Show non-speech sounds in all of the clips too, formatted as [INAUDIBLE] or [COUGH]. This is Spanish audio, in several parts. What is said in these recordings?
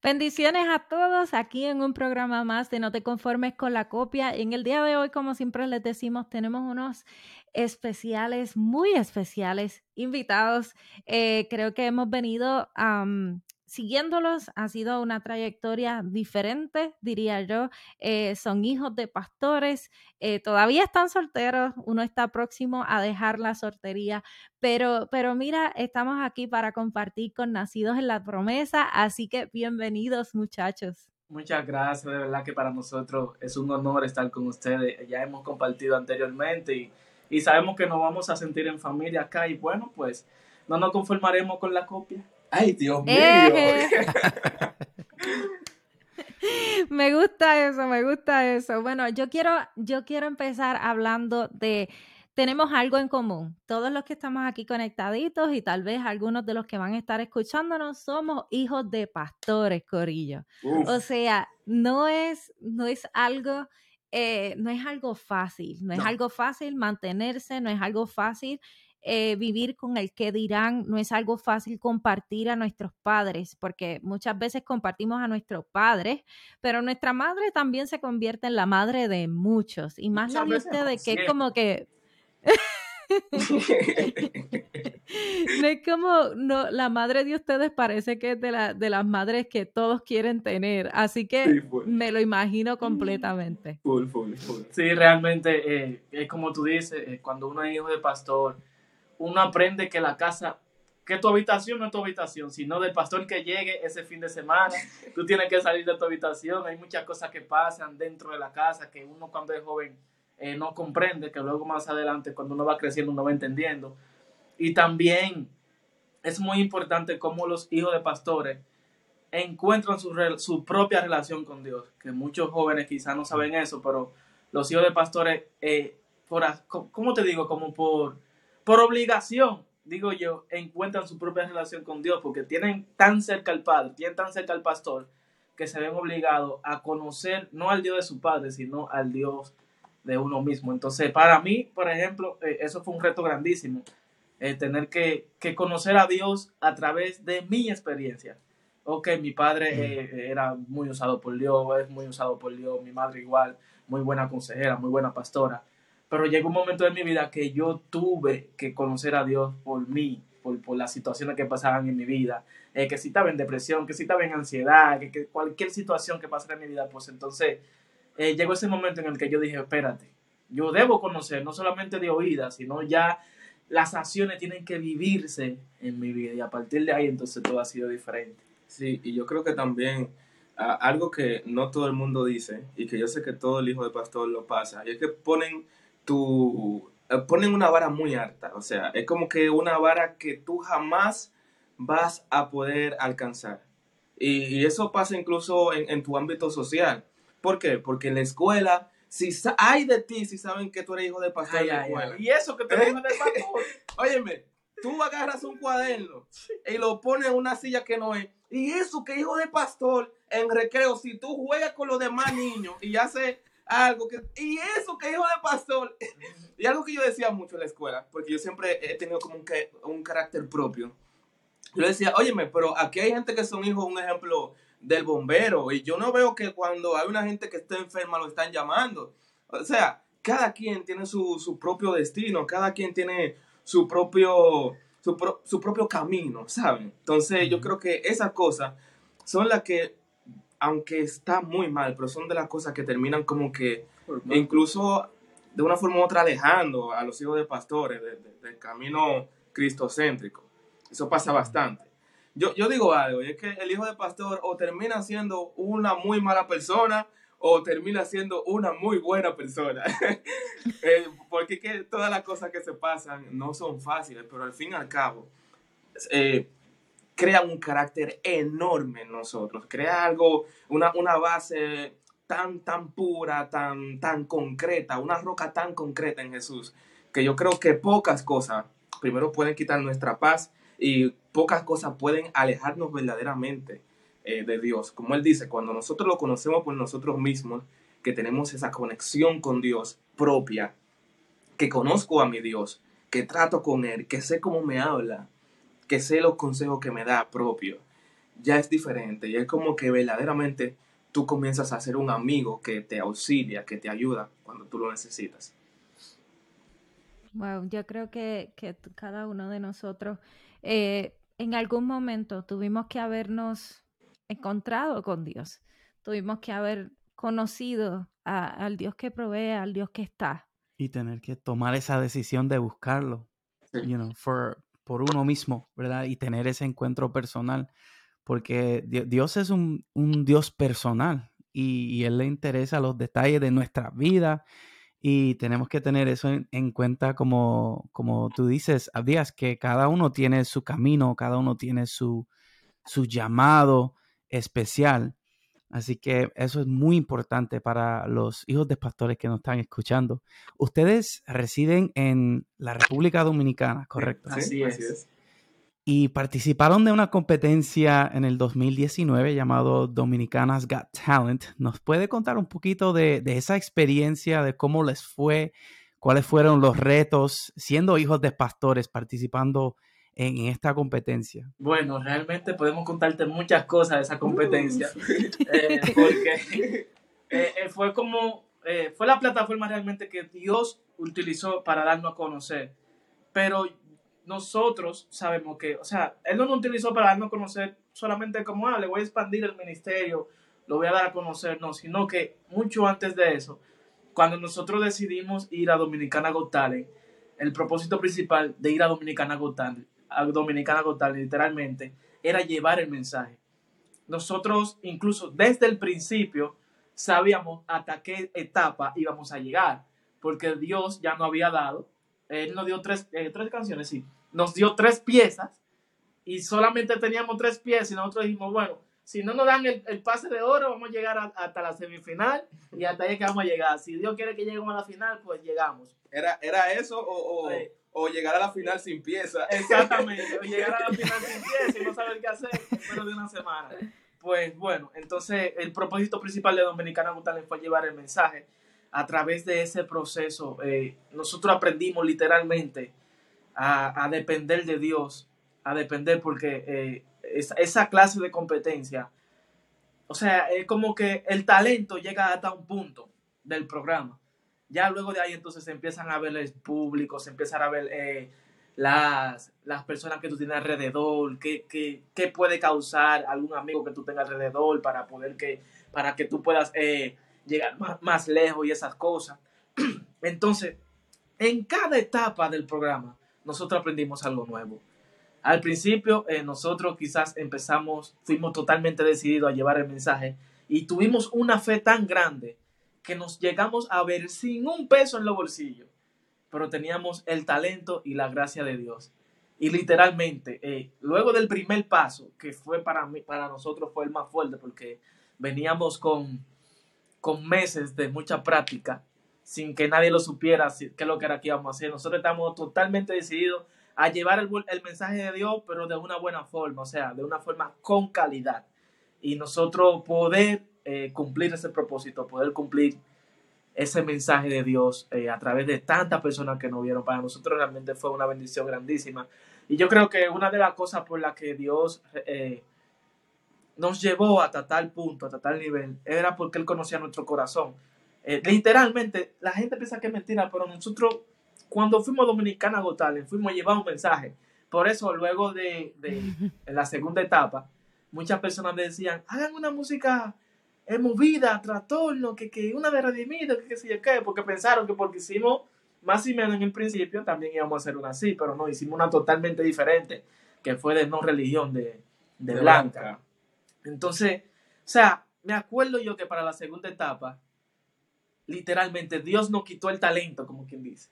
Bendiciones a todos aquí en un programa más de No te conformes con la copia. En el día de hoy, como siempre les decimos, tenemos unos especiales, muy especiales invitados. Eh, creo que hemos venido siguiéndolos ha sido una trayectoria diferente, diría yo. Eh, son hijos de pastores, eh, todavía están solteros, uno está próximo a dejar la soltería, pero, pero mira, estamos aquí para compartir con Nacidos en la Promesa, así que bienvenidos muchachos. Muchas gracias, de verdad que para nosotros es un honor estar con ustedes. Ya hemos compartido anteriormente y, y sabemos que nos vamos a sentir en familia acá y bueno, pues no nos conformaremos con la copia. ¡Ay, Dios mío! [LAUGHS] me gusta eso, me gusta eso. Bueno, yo quiero, yo quiero empezar hablando de, tenemos algo en común. Todos los que estamos aquí conectaditos y tal vez algunos de los que van a estar escuchándonos somos hijos de pastores, Corillo. O sea, no es, no es algo... Eh, no es algo fácil, no, es algo fácil mantenerse, no es algo fácil eh, vivir con el que dirán, no es algo fácil compartir a nuestros padres, porque muchas veces compartimos a nuestros padres, pero nuestra madre también se convierte en la madre de muchos, y más la de ustedes, que es. como que... [LAUGHS] no es como no, la madre de ustedes parece que es de, la, de las madres que todos quieren tener, así que me lo imagino completamente. Sí, realmente eh, es como tú dices, eh, cuando uno es hijo de pastor, uno aprende que la casa, que tu habitación no es tu habitación, sino del pastor que llegue ese fin de semana. Tú tienes que salir de tu habitación. Hay muchas cosas que pasan dentro de la casa que uno cuando es joven eh, no comprende, que luego más adelante cuando uno va creciendo uno va entendiendo. Y también es muy importante cómo los hijos de pastores encuentran su, su propia relación con Dios, que muchos jóvenes quizás no saben eso, pero los hijos de pastores, eh, por, ¿cómo te digo? Como por por obligación, digo yo, encuentran su propia relación con Dios porque tienen tan cerca al Padre, tienen tan cerca al pastor, que se ven obligados a conocer no al Dios de su Padre, sino al Dios de uno mismo. Entonces, para mí, por ejemplo, eh, eso fue un reto grandísimo, eh, tener que, conocer a Dios a través de mi experiencia. Ok, mi padre eh, era muy usado por Dios, es muy usado por Dios, mi madre igual, muy buena consejera, muy buena pastora pero llegó un momento de mi vida que yo tuve que conocer a Dios por mí, por, por las situaciones que pasaban en mi vida, que si estaba en depresión, que si estaba en ansiedad, que, cualquier situación que pasara en mi vida, pues entonces eh, llegó ese momento en el que yo dije, espérate, yo debo conocer, no solamente de oídas, sino ya las acciones tienen que vivirse en mi vida y a partir de ahí entonces todo ha sido diferente. Sí, y yo creo que también algo que no todo el mundo dice y que yo sé que todo el hijo de pastor lo pasa, y es que ponen tú eh, ponen una vara muy alta, o sea, es como que una vara que tú jamás vas a poder alcanzar. Y, eso pasa incluso en, tu ámbito social. ¿Por qué? Porque en la escuela, si hay de ti, si saben que tú eres hijo de pastor Y eso que tú eres hijo de pastor. [LAUGHS] Óyeme, tú agarras un cuaderno y lo pones en una silla que no es. Y eso que hijo de pastor en recreo, si tú juegas con los demás niños y haces algo que, y eso que hijo de pastor, y algo que yo decía mucho en la escuela, porque yo siempre he tenido como un, un carácter propio. Yo decía, óyeme, pero aquí hay gente que son hijos, un ejemplo del bombero, y yo no veo que cuando hay una gente que está enferma lo están llamando. O sea, cada quien tiene su, su propio destino, cada quien tiene su propio, su, su propio camino, ¿saben? Entonces yo creo que esas cosas son las que aunque está muy mal, pero son de las cosas que terminan como que incluso de una forma u otra alejando a los hijos de pastores del camino cristocéntrico. Eso pasa bastante. Yo, yo digo algo, y es que el hijo de pastor o termina siendo una muy mala persona o termina siendo una muy buena persona. [LAUGHS] Eh, porque que todas las cosas que se pasan no son fáciles, pero al fin y al cabo, eh, crea un carácter enorme en nosotros, crea algo, una, una base tan, tan pura, tan, tan concreta, una roca tan concreta en Jesús, que yo creo que pocas cosas, primero pueden quitar nuestra paz y pocas cosas pueden alejarnos verdaderamente eh, de Dios. Como Él dice, cuando nosotros lo conocemos por nosotros mismos, que tenemos esa conexión con Dios propia, que conozco a mi Dios, que trato con Él, que sé cómo me habla, que sé los consejos que me da propio, ya es diferente. Y es como que verdaderamente tú comienzas a ser un amigo que te auxilia, que te ayuda cuando tú lo necesitas. Wow, yo creo que, que cada uno de nosotros eh, en algún momento tuvimos que habernos encontrado con Dios, tuvimos que haber conocido al Dios que provee, al Dios que está. Y tener que tomar esa decisión de buscarlo, you know, for, por uno mismo, ¿verdad? Y tener ese encuentro personal, porque Dios es un, un Dios personal y, Él le interesa los detalles de nuestra vida y tenemos que tener eso en, cuenta como, como tú dices, Abdías, que cada uno tiene su camino, cada uno tiene su, su llamado especial. Así que eso es muy importante para los hijos de pastores que nos están escuchando. Ustedes residen en la República Dominicana, ¿correcto? así, es. Y participaron de una competencia en el 2019 llamado Dominicanas Got Talent. ¿Nos puede contar un poquito de, de esa experiencia, de cómo les fue, cuáles fueron los retos siendo hijos de pastores participando en esta competencia? Bueno, realmente podemos contarte muchas cosas de esa competencia, eh, porque eh, eh, fue como, fue la plataforma realmente que Dios utilizó para darnos a conocer, pero nosotros sabemos que, o sea, Él no nos utilizó para darnos a conocer solamente como, ah, le voy a expandir el ministerio, lo voy a dar a conocer, no, sino que mucho antes de eso, cuando nosotros decidimos ir a Dominicana Got el propósito principal de ir a Dominicana Got a Dominicana Gotal, literalmente, era llevar el mensaje. Nosotros, incluso desde el principio, sabíamos hasta qué etapa íbamos a llegar, porque Dios ya no había dado, Él nos dio tres, eh, tres canciones, sí, nos dio tres piezas y solamente teníamos tres piezas y nosotros dijimos, bueno, si no nos dan el, pase de oro, vamos a llegar hasta la semifinal y hasta ahí que vamos a llegar. Si Dios quiere que lleguemos a la final, pues llegamos. ¿Era, era eso o, o llegar a la final sin pieza. Exactamente, o [LAUGHS] llegar a la final sin pieza y no saber qué hacer menos de una semana. Pues bueno, entonces el propósito principal de Dominicana Gutales fue llevar el mensaje. A través de ese proceso, eh, nosotros aprendimos literalmente a, depender de Dios, a depender porque eh, esa, clase de competencia, o sea, es como que el talento llega hasta un punto del programa ya luego de ahí entonces se empiezan a ver el público, se empiezan a ver eh, las, las personas que tú tienes alrededor, qué, qué, qué, puede causar algún amigo que tú tengas alrededor para poder que, para que tú puedas eh, llegar más, más, lejos y esas cosas. [CLEARS THROAT] Entonces, en cada etapa del programa, nosotros aprendimos algo nuevo. Al principio, eh, nosotros quizás empezamos, fuimos totalmente decididos a llevar el mensaje y tuvimos una fe tan grande que nos llegamos a ver sin un peso en los bolsillos, pero teníamos el talento y la gracia de Dios. Y literalmente, eh, luego del primer paso, que fue para para nosotros fue el más fuerte, porque veníamos con, con meses de mucha práctica, sin que nadie lo supiera qué es lo que era que íbamos a hacer. Nosotros estamos totalmente decididos a llevar el, mensaje de Dios, pero de una buena forma, o sea, de una forma con calidad. Y nosotros poder eh, cumplir ese propósito, poder cumplir ese mensaje de Dios eh, a través de tantas personas que nos vieron. Para nosotros realmente fue una bendición grandísima. Y yo creo que una de las cosas por las que Dios eh, nos llevó hasta tal punto, hasta tal nivel, era porque Él conocía nuestro corazón. Literalmente, la gente piensa que es mentira, pero nosotros, cuando fuimos a Dominicana Gotales, fuimos a llevar un mensaje. Por eso, luego de, de [LAUGHS] la segunda etapa, muchas personas me decían, hagan una música es movida, trastorno, que, que una de redimido, que qué sé yo qué, porque pensaron que porque hicimos más y menos en el principio también íbamos a hacer una así, pero no, hicimos una totalmente diferente, que fue de no religión de, de, blanca. Entonces, o sea, me acuerdo yo que para la segunda etapa, literalmente Dios nos quitó el talento, como quien dice.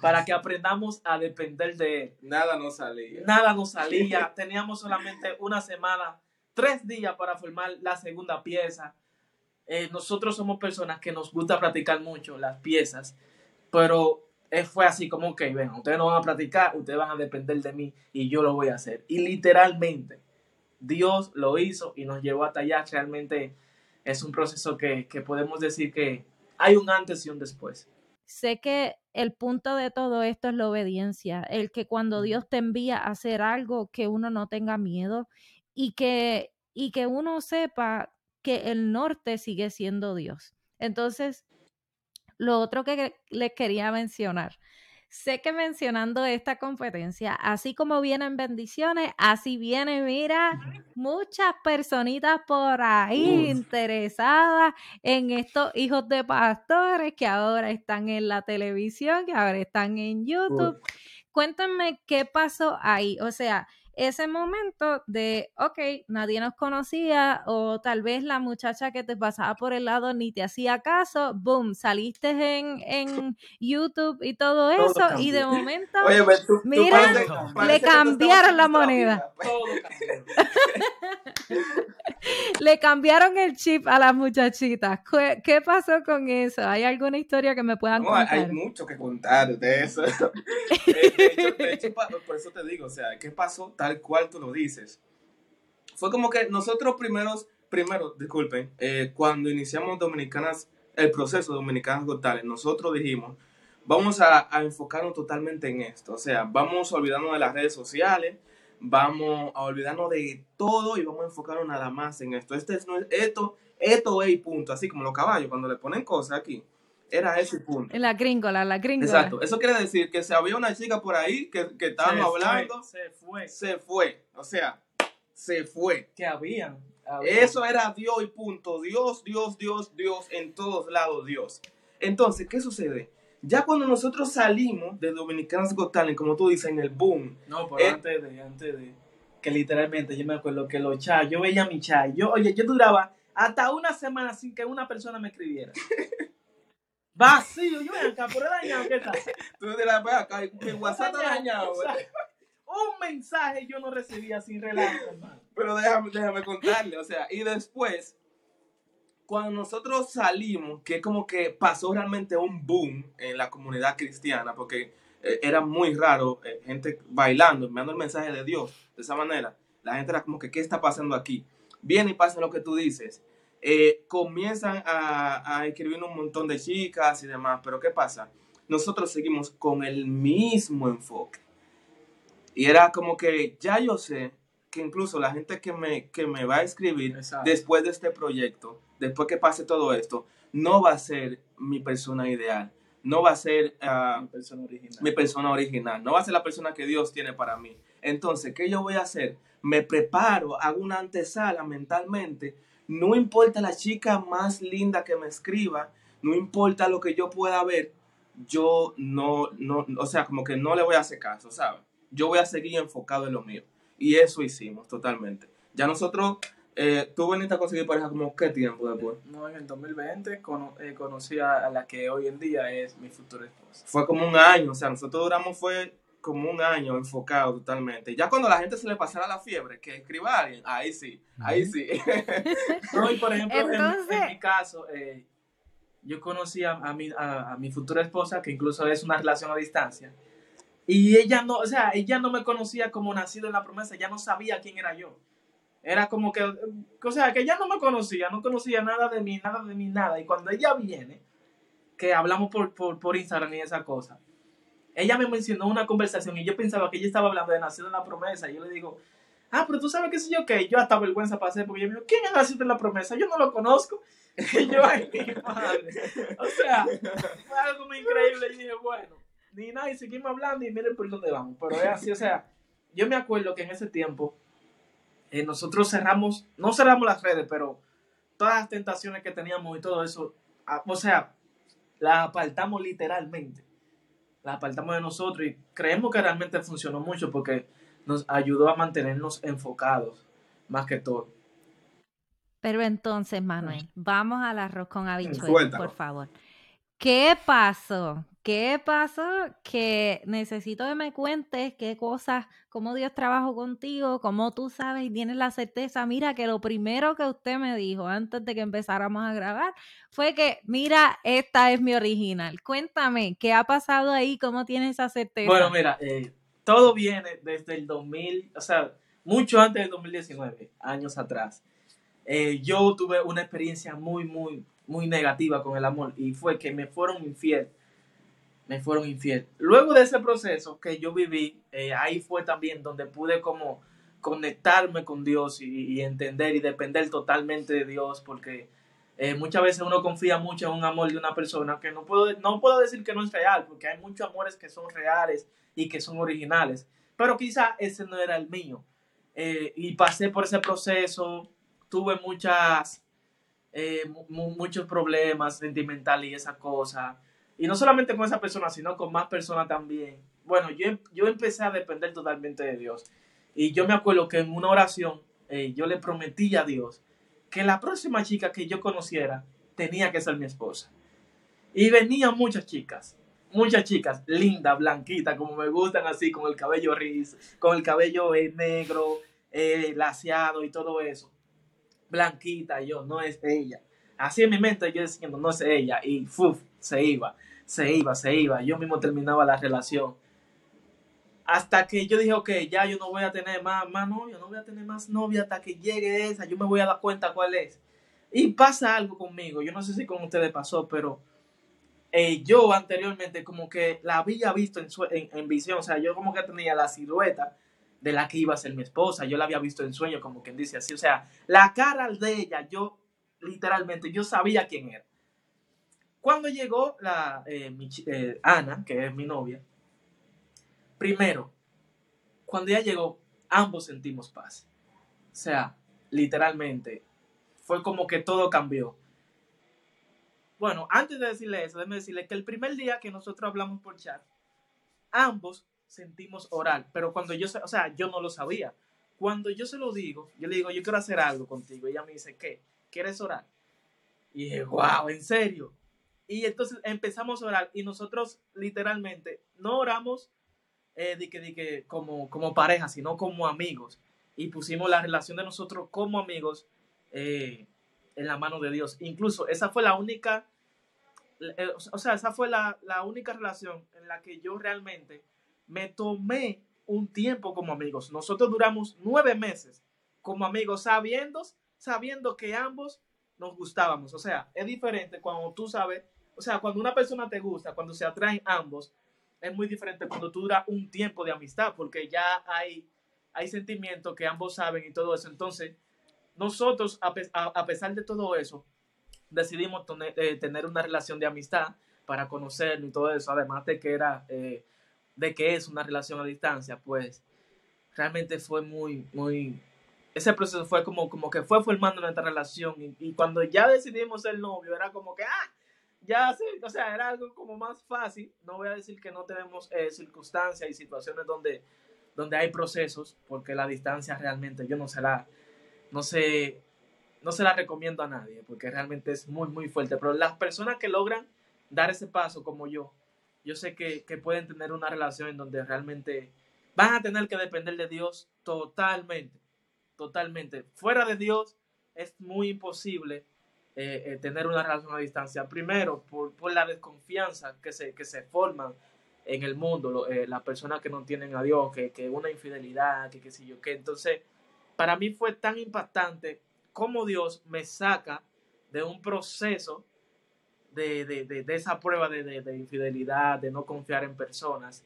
para que aprendamos a depender de Él. Nada nos salía. Nada nos salía. Teníamos solamente una semana, tres días para formar la segunda pieza. Eh, nosotros somos personas que nos gusta practicar mucho las piezas, pero eh, fue así como, que ven, ustedes no van a practicar, ustedes van a depender de mí y yo lo voy a hacer. Y literalmente, Dios lo hizo y nos llevó hasta allá. Realmente es un proceso que, que podemos decir que hay un antes y un después. Sé que el punto de todo esto es la obediencia, el que cuando Dios te envía a hacer algo que uno no tenga miedo y que, y que uno sepa que el norte sigue siendo Dios. Entonces, lo otro que les quería mencionar, sé que mencionando esta competencia, así como vienen bendiciones, así vienen, mira, muchas personitas por ahí interesadas en estos hijos de pastores que ahora están en la televisión, que ahora están en YouTube. Cuéntenme qué pasó ahí, o sea, ese momento de, ok, nadie nos conocía o tal vez la muchacha que te pasaba por el lado ni te hacía caso, boom, saliste en, en [LAUGHS] YouTube y todo eso y de momento, mira, le cambiaron la moneda. [LAUGHS] le cambiaron el chip a las muchachitas. ¿Qué, pasó con eso? ¿Hay alguna historia que me puedan contar? Hay mucho que contar de eso. [LAUGHS] de hecho, por eso te digo, o sea, ¿qué pasó? Tal cual tú lo dices. Fue como que nosotros primeros, primero, disculpen, eh, cuando iniciamos Dominicanas, el proceso de Dominicanas Got nosotros dijimos, vamos a, enfocarnos totalmente en esto. O sea, vamos a olvidarnos de las redes sociales, vamos a olvidarnos de todo y vamos a enfocarnos nada más en esto. Este es, esto, esto es punto, así como los caballos, cuando le ponen cosas aquí. Era ese punto. En la gringola, la gringola. Exacto. Eso quiere decir que si había una chica por ahí que, que estábamos hablando. se fue. Se fue. O sea, se fue. Que habían. Eso era Dios y punto. Dios, Dios, Dios, Dios, en todos lados Dios. Entonces, ¿qué sucede? Ya cuando nosotros salimos de Dominicanas Got Talent, como tú dices, en el boom. No, pero eh, antes de, antes de, que literalmente yo me acuerdo que los chats, yo veía mi chat, yo, oye, yo duraba hasta una semana sin que una persona me escribiera. [LAUGHS] Vacío, yo ven acá, por dañado, ¿qué tal? [LAUGHS] Tú te la ves acá, mi WhatsApp está dañado, Un mensaje yo no recibía sin relajo, hermano. Pero déjame, déjame contarle, o sea, y después, cuando nosotros salimos, que como que pasó realmente un boom en la comunidad cristiana, porque eh, era muy raro eh, gente bailando, enviando el mensaje de Dios de esa manera. La gente era como que, ¿qué está pasando aquí? Viene y pasa lo que tú dices. Eh, comienzan a, a escribir un montón de chicas y demás, pero ¿qué pasa? Nosotros seguimos con el mismo enfoque. Y era como que ya yo sé que incluso la gente que me, que me va a escribir después de este proyecto, después que pase todo esto, no va a ser mi persona ideal, no va a ser ah, mi, persona original. mi persona original, no va a ser la persona que Dios tiene para mí. Entonces, ¿qué yo voy a hacer? Me preparo, hago una antesala mentalmente no importa la chica más linda que me escriba, no importa lo que yo pueda ver, yo no, no, o sea, como que no le voy a hacer caso, ¿sabes? Yo voy a seguir enfocado en lo mío. Y eso hicimos totalmente. Ya nosotros, eh, tú veniste a conseguir pareja como qué tiempo después? No, en el 2020 eh, conocí a la que hoy en día es mi futura esposa. Fue como un año, o sea, nosotros duramos fue como un año enfocado totalmente. Ya cuando la gente se le pasara la fiebre, que escriba a alguien, ahí sí, ahí sí. [LAUGHS] no, y por ejemplo, en, mi caso, eh, yo conocí a, mi, a, mi futura esposa, que incluso es una relación a distancia, y ella no, o sea, ella no me conocía como nacido en la promesa, ya no sabía quién era yo. Era como que, o sea, que ella no me conocía, no conocía nada de mí, nada de mí, nada. Y cuando ella viene, que hablamos por, por, por Instagram y esa cosa, ella me mencionó una conversación y yo pensaba que ella estaba hablando de Nacido en la Promesa. Y yo le digo, ah, pero tú sabes qué sé yo qué. Yo hasta vergüenza pasé porque yo me dijo, ¿quién es Nacido en la Promesa? Yo no lo conozco. [LAUGHS] Y yo, ay, mi madre. O sea, fue algo muy increíble. Y dije, bueno, ni nada, y seguimos hablando y miren por dónde vamos. Pero es así, o sea, yo me acuerdo que en ese tiempo eh, nosotros cerramos, no cerramos las redes, pero todas las tentaciones que teníamos y todo eso, ah, o sea, las apartamos literalmente la apartamos de nosotros y creemos que realmente funcionó mucho porque nos ayudó a mantenernos enfocados más que todo. Pero entonces, Manuel, vamos al arroz con habichuelas, por favor. ¿Qué pasó? ¿Qué pasó? Que necesito que me cuentes qué cosas, cómo Dios trabajó contigo, cómo tú sabes y tienes la certeza. Mira, que lo primero que usted me dijo antes de que empezáramos a grabar fue que, mira, esta es mi original. Cuéntame, ¿qué ha pasado ahí? ¿Cómo tienes esa certeza? Bueno, mira, eh, todo viene desde el 2000, o sea, mucho antes del 2019, años atrás. Eh, yo tuve una experiencia muy, muy, muy negativa con el amor y fue que me fueron infiel. Me fueron infiel. Luego de ese proceso que yo viví, eh, ahí fue también donde pude como conectarme con Dios y, entender y depender totalmente de Dios porque eh, muchas veces uno confía mucho en un amor de una persona que no puedo, no puedo decir que no es real porque hay muchos amores que son reales y que son originales, pero quizá ese no era el mío. Eh, y pasé por ese proceso, tuve muchas eh, muchos problemas sentimentales y esa cosa. Y no solamente con esa persona, sino con más personas también. Bueno, yo, yo empecé a depender totalmente de Dios. Y yo me acuerdo que en una oración eh, yo le prometí a Dios que la próxima chica que yo conociera tenía que ser mi esposa. Y venían muchas chicas, muchas chicas, lindas, blanquitas, como me gustan así, con el cabello rizo, con el cabello eh, negro, laseado y todo eso blanquita, yo, no es ella. Así en mi mente yo diciendo, no es ella, y se iba, se iba, se iba. Yo mismo terminaba la relación. Hasta que yo dije, ok, ya yo no voy a tener más, más novia, no voy a tener más novia hasta que llegue esa, yo me voy a dar cuenta cuál es. Y pasa algo conmigo, yo no sé si con ustedes pasó, pero eh, yo anteriormente como que la había visto en, en, en, visión, o sea, yo como que tenía la silueta de la que iba a ser mi esposa. Yo la había visto en sueño, como quien dice así. O sea, la cara de ella, yo literalmente, yo sabía quién era. Cuando llegó la eh, eh, Ana, que es mi novia, primero, cuando ella llegó, ambos sentimos paz. O sea, literalmente, fue como que todo cambió. Bueno, antes de decirle eso, déjeme decirle que el primer día que nosotros hablamos por chat, ambos sentimos orar, pero cuando yo, o sea, yo no lo sabía. Cuando yo se lo digo, yo le digo, yo quiero hacer algo contigo. ella me dice, ¿qué? ¿Quieres orar? Y dije, wow, ¿en serio? Y entonces empezamos a orar y nosotros literalmente no oramos eh, que, de que como, como pareja, sino como amigos. Y pusimos la relación de nosotros como amigos eh, en la mano de Dios. Incluso esa fue la única, eh, o sea, esa fue la, la única relación en la que yo realmente me tomé un tiempo como amigos. Nosotros duramos nueve meses como amigos, sabiendo, sabiendo que ambos nos gustábamos. O sea, es diferente cuando tú sabes, o sea, cuando una persona te gusta, cuando se atraen ambos, es muy diferente cuando tú duras un tiempo de amistad, porque ya hay, hay sentimientos que ambos saben y todo eso. Entonces, nosotros, a, pesar de todo eso, decidimos eh, tener, una relación de amistad para conocernos y todo eso, además de que era... Eh, de que es una relación a distancia, pues realmente fue muy, muy, ese proceso fue como, como que fue formando nuestra relación y, cuando ya decidimos ser novio era como que, ah, ya sé, o sea, era algo como más fácil, no voy a decir que no tenemos eh, circunstancias y situaciones donde, donde hay procesos, porque la distancia realmente yo no se la, no sé, no se la recomiendo a nadie, porque realmente es muy, muy fuerte, pero las personas que logran dar ese paso como yo, yo sé que, pueden tener una relación en donde realmente van a tener que depender de Dios totalmente, totalmente. Fuera de Dios es muy imposible eh, eh, tener una relación a distancia. Primero, por, la desconfianza que se, que se forman en el mundo, eh, las personas que no tienen a Dios, que, que una infidelidad, que qué sé yo qué. Entonces, para mí fue tan impactante cómo Dios me saca de un proceso de, de, de, esa prueba de, infidelidad, de no confiar en personas.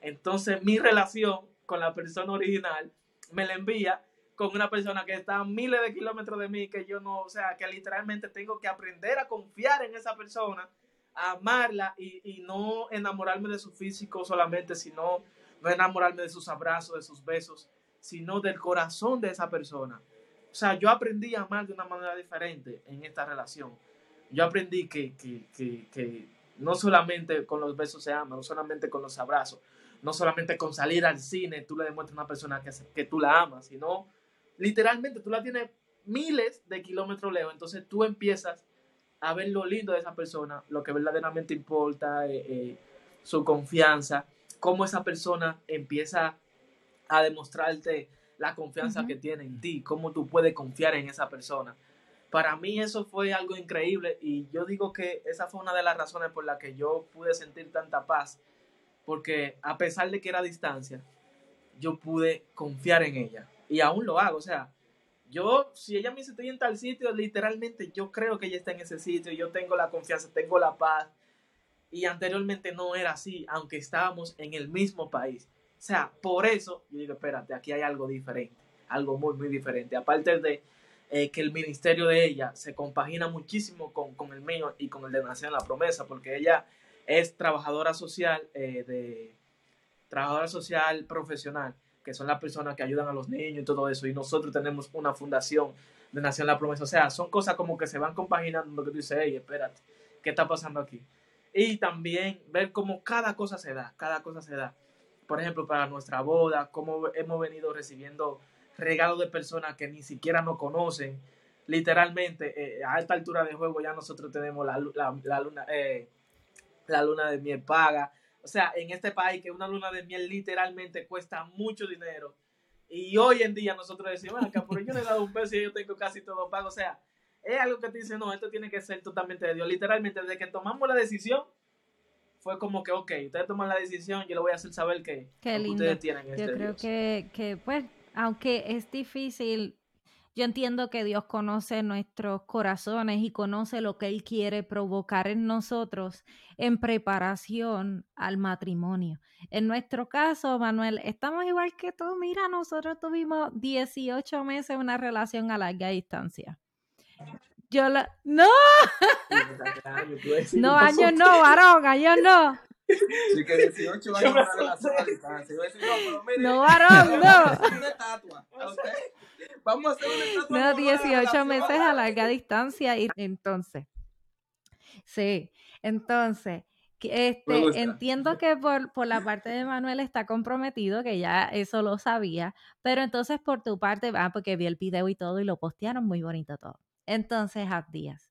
Entonces mi relación con la persona original me la envía con una persona que está a miles de kilómetros de mí, que yo no, o sea, que literalmente tengo que aprender a confiar en esa persona, a amarla y, y no enamorarme de su físico solamente, sino no enamorarme de sus abrazos, de sus besos, sino del corazón de esa persona. O sea, yo aprendí a amar de una manera diferente en esta relación yo aprendí que, no solamente con los besos se ama, no solamente con los abrazos, no solamente con salir al cine tú le demuestras a una persona que, que tú la amas, sino literalmente tú la tienes miles de kilómetros lejos, entonces tú empiezas a ver lo lindo de esa persona, lo que verdaderamente importa, eh, eh, su confianza, cómo esa persona empieza a demostrarte la confianza que tiene en ti, cómo tú puedes confiar en esa persona. Para mí eso fue algo increíble y yo digo que esa fue una de las razones por las que yo pude sentir tanta paz, porque a pesar de que era a distancia, yo pude confiar en ella y aún lo hago, o sea, yo, si ella me dice estoy en tal sitio, literalmente yo creo que ella está en ese sitio, yo tengo la confianza, tengo la paz. Y anteriormente no era así, aunque estábamos en el mismo país. O sea, por eso yo digo, espérate, aquí hay algo diferente, algo muy, muy diferente. Aparte de eh, que el ministerio de ella se compagina muchísimo con, con, el mío y con el de Nación La Promesa, porque ella es trabajadora social, eh, de, trabajadora social profesional que son las personas que ayudan a los niños y todo eso, y nosotros tenemos una fundación de Nación La Promesa. O sea, son cosas como que se van compaginando, lo que tú dices, hey, espérate, ¿qué está pasando aquí? Y también ver cómo cada cosa se da, cada cosa se da. Por ejemplo, para nuestra boda, cómo hemos venido recibiendo regalos de personas que ni siquiera nos conocen. Literalmente, eh, a alta altura de juego ya nosotros tenemos la, la, luna, eh, la luna de miel paga, o sea, en este país que una luna de miel literalmente cuesta mucho dinero. Y hoy en día nosotros decimos, acá, pero yo le he dado un peso y yo tengo casi todo pago. O sea, es algo que te dice, no, esto tiene que ser totalmente de Dios. Literalmente, desde que tomamos la decisión, fue como que, ok, ustedes toman la decisión, yo le voy a hacer saber que, ustedes tienen este Yo creo que, que, pues, aunque es difícil yo entiendo que Dios conoce nuestros corazones y conoce lo que Él quiere provocar en nosotros en preparación al matrimonio. En nuestro caso, Manuel, estamos igual que tú. Mira, nosotros tuvimos 18 meses una relación a larga distancia. Yo la... ¡No! [LAUGHS] no, años no, varón, años no. Sí, que 18 años una relación a distancia. no, varón, no. Una estatua. Vamos a hacer una No, 18 meses a larga distancia. Y entonces, sí, entonces, este, entiendo que por, por, la parte de Manuel está comprometido, que ya eso lo sabía, pero entonces por tu parte, ah, porque vi el video y todo y lo postearon muy bonito todo. Entonces, Abdías,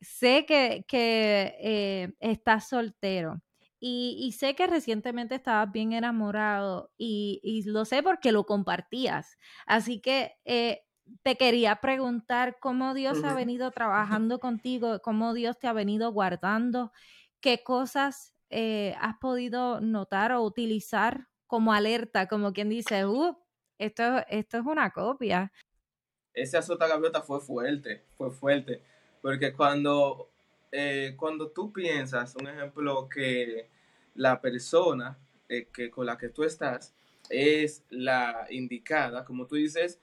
sé que, que eh, estás soltero. Y, sé que recientemente estabas bien enamorado y, lo sé porque lo compartías. Así que eh, te quería preguntar cómo Dios ha venido trabajando contigo, cómo Dios te ha venido guardando, qué cosas eh, has podido notar o utilizar como alerta, como quien dice, uh, esto, esto es una copia. Ese azota gaviota fue fuerte, fue fuerte, porque cuando eh, cuando tú piensas, un ejemplo, que la persona eh, que, con la que tú estás es la indicada, como tú dices,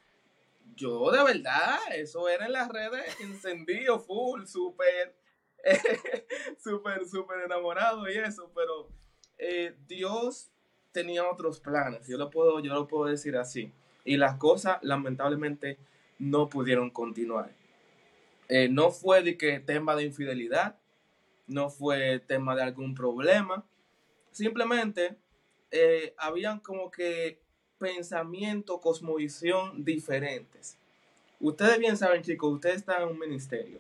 yo de verdad, eso era en las redes encendido, full, súper, [LAUGHS] súper, súper enamorado y eso, pero eh, Dios tenía otros planes, yo lo, puedo, yo lo puedo decir así, y las cosas lamentablemente no pudieron continuar. Eh, no fue de que tema de infidelidad, no fue tema de algún problema, simplemente eh, habían como que pensamiento, cosmovisión diferentes. Ustedes bien saben, chicos, ustedes están en un ministerio.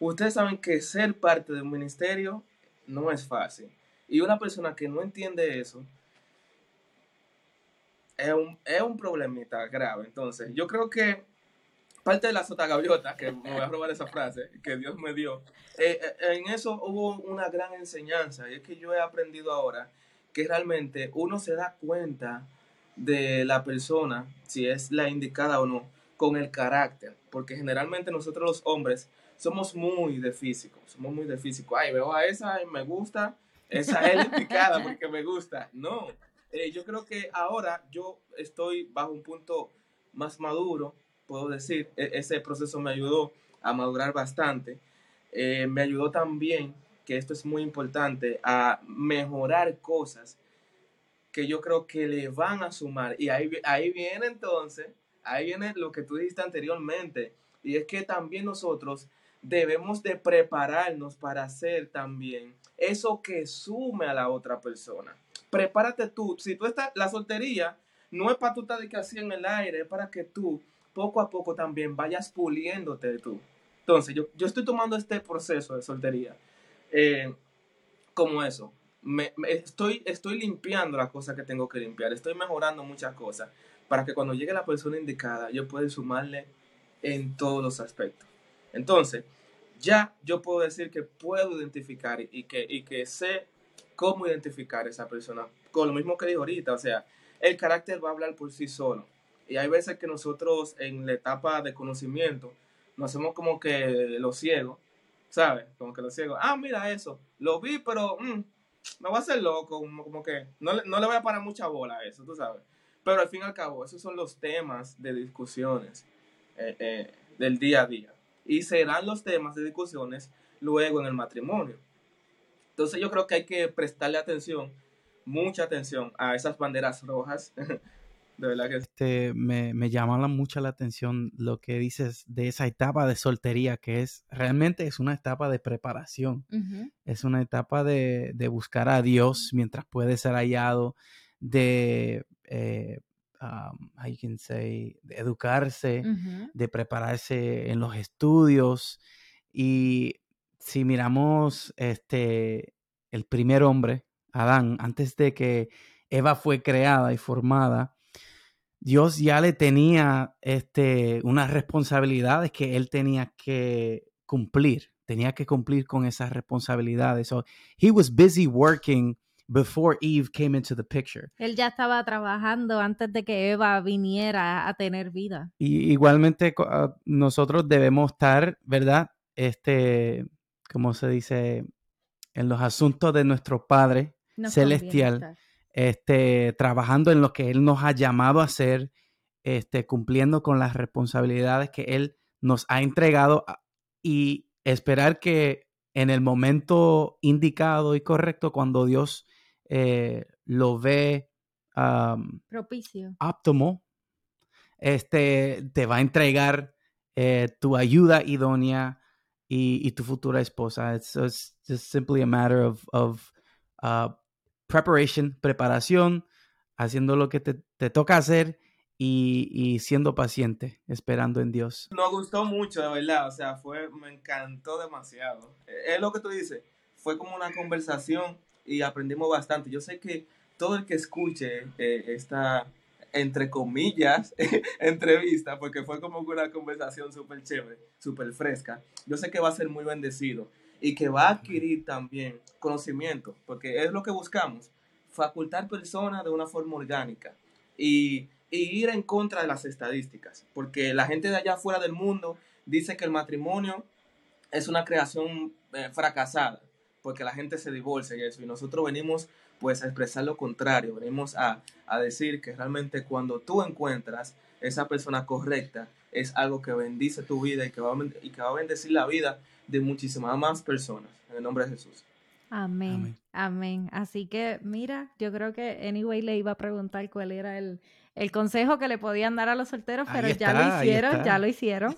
Ustedes saben que ser parte de un ministerio no es fácil. Y una persona que no entiende eso es un, es un problemita grave. Entonces, yo creo que parte de la sota gaviota, que me voy a robar esa frase que Dios me dio, eh, eh, en eso hubo una gran enseñanza y es que yo he aprendido ahora que realmente uno se da cuenta de la persona, si es la indicada o no, con el carácter, porque generalmente nosotros los hombres somos muy de físico, somos muy de físico, ay, veo a esa y me gusta, esa es la indicada [LAUGHS] porque me gusta, no, eh, yo creo que ahora yo estoy bajo un punto más maduro, puedo decir, e, ese proceso me ayudó a madurar bastante, eh, me ayudó también, que esto es muy importante, a mejorar cosas que yo creo que le van a sumar. Y ahí, ahí viene entonces, ahí viene lo que tú dijiste anteriormente, y es que también nosotros debemos de prepararnos para hacer también eso que sume a la otra persona. Prepárate tú. Si tú estás, la soltería no es para tú estar que así en el aire, es para que tú poco a poco también vayas puliéndote tú. Entonces, yo, yo estoy tomando este proceso de soltería eh, como eso. Me, estoy, estoy limpiando las cosas que tengo que limpiar, estoy mejorando muchas cosas para que cuando llegue la persona indicada yo pueda sumarle en todos los aspectos. Entonces, ya yo puedo decir que puedo identificar y que, y que sé cómo identificar a esa persona. Con lo mismo que dijo ahorita, o sea, el carácter va a hablar por sí solo. Y hay veces que nosotros en la etapa de conocimiento nos hacemos como que lo ciego, ¿sabes? Como que lo ciego. Ah, mira eso, lo vi, pero mm, me voy a hacer loco, como, que no, no le voy a parar mucha bola a eso, tú sabes. Pero al fin y al cabo, esos son los temas de discusiones eh, eh, del día a día. Y serán los temas de discusiones luego en el matrimonio. Entonces yo creo que hay que prestarle atención, mucha atención a esas banderas rojas. [LAUGHS] de verdad que este, me, me llama mucho la atención lo que dices de esa etapa de soltería, que es realmente es una etapa de preparación. Es una etapa de, de buscar a Dios mientras puede ser hallado, de eh, um, can say, de educarse, de prepararse en los estudios. Y si miramos este, el primer hombre, Adán, antes de que Eva fue creada y formada, Dios ya le tenía este, unas responsabilidades que él tenía que cumplir, tenía que cumplir con esas responsabilidades. So he was busy working before Eve came into the picture. Él ya estaba trabajando antes de que Eva viniera a tener vida. Y igualmente ah, nosotros debemos estar, ¿verdad? Este, como se dice, en los asuntos de nuestro Padre celestial, este, trabajando en lo que Él nos ha llamado a hacer, este, cumpliendo con las responsabilidades que Él nos ha entregado ah, y esperar que en el momento indicado y correcto, cuando Dios eh, lo ve propicio, óptimo, este, te va a entregar eh, tu ayuda idónea y, tu futura esposa. It's, just simply a matter of, of uh, preparation, preparación, haciendo lo que te, toca hacer y, siendo paciente, esperando en Dios. Nos gustó mucho, de verdad, o sea, fue, me encantó demasiado. Es lo que tú dices, fue como una conversación y aprendimos bastante. Yo sé que todo el que escuche eh, esta, entre comillas, [LAUGHS] entrevista, porque fue como una conversación súper chévere, súper fresca, yo sé que va a ser muy bendecido y que va a adquirir también conocimiento, porque es lo que buscamos, facultar personas de una forma orgánica y, ir en contra de las estadísticas, porque la gente de allá afuera del mundo dice que el matrimonio es una creación eh, fracasada porque la gente se divorcia y eso. Y nosotros venimos pues a expresar lo contrario, venimos a, decir que realmente cuando tú encuentras esa persona correcta, es algo que bendice tu vida y que va a, y que va a bendecir la vida de muchísimas más personas. En el nombre de Jesús. Amén. Amén. Así que, mira, yo creo que anyway le iba a preguntar cuál era el, el consejo que le podían dar a los solteros, pero ya lo hicieron, ya lo hicieron.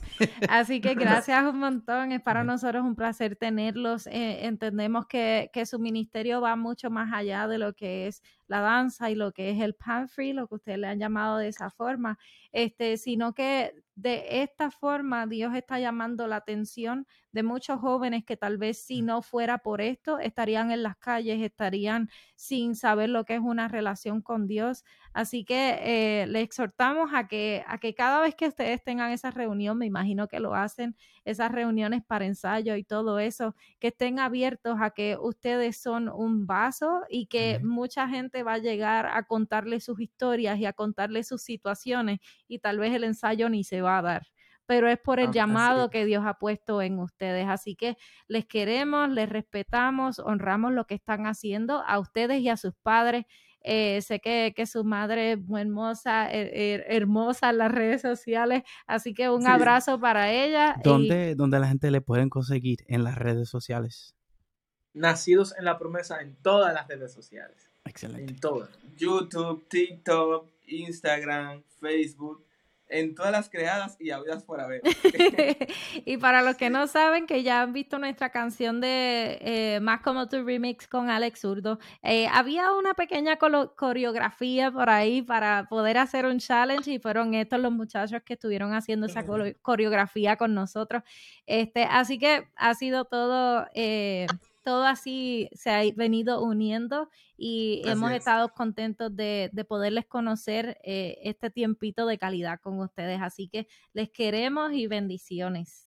Así que gracias un montón, es para nosotros un placer tenerlos. Eh, entendemos que, que, su ministerio va mucho más allá de lo que es la danza y lo que es el pan free, lo que ustedes le han llamado de esa forma, este, sino que de esta forma Dios está llamando la atención de muchos jóvenes que tal vez si no fuera por esto estarían en las calles, estarían sin saber lo que es una relación con Dios. Así que eh, le exhortamos a que, a que cada vez que ustedes tengan esa reunión, me imagino que lo hacen, esas reuniones para ensayo y todo eso, que estén abiertos a que ustedes son un vaso y que mucha gente va a llegar a contarle sus historias y a contarle sus situaciones y tal vez el ensayo ni se va a dar pero es por el llamado que Dios ha puesto en ustedes. Así que les queremos, les respetamos, honramos lo que están haciendo a ustedes y a sus padres. Eh, sé que, que, su madre es muy hermosa, hermosa en las redes sociales, así que un abrazo para ella. ¿Dónde, ¿Dónde la gente le pueden conseguir en las redes sociales? Nacidos en la promesa en todas las redes sociales. Excelente. En todas. YouTube, TikTok, Instagram, Facebook en todas las creadas y habidas por haber. [LAUGHS] y para los que no saben, que ya han visto nuestra canción de eh, Más como tu remix con Alex Zurdo, eh, había una pequeña coreografía por ahí para poder hacer un challenge y fueron estos los muchachos que estuvieron haciendo esa coreografía con nosotros. Este, así que ha sido todo... Eh, todo así se ha venido uniendo y hemos estado contentos de, poderles conocer eh, este tiempito de calidad con ustedes. Así que les queremos y bendiciones.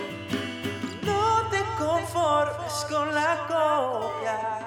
con la copia.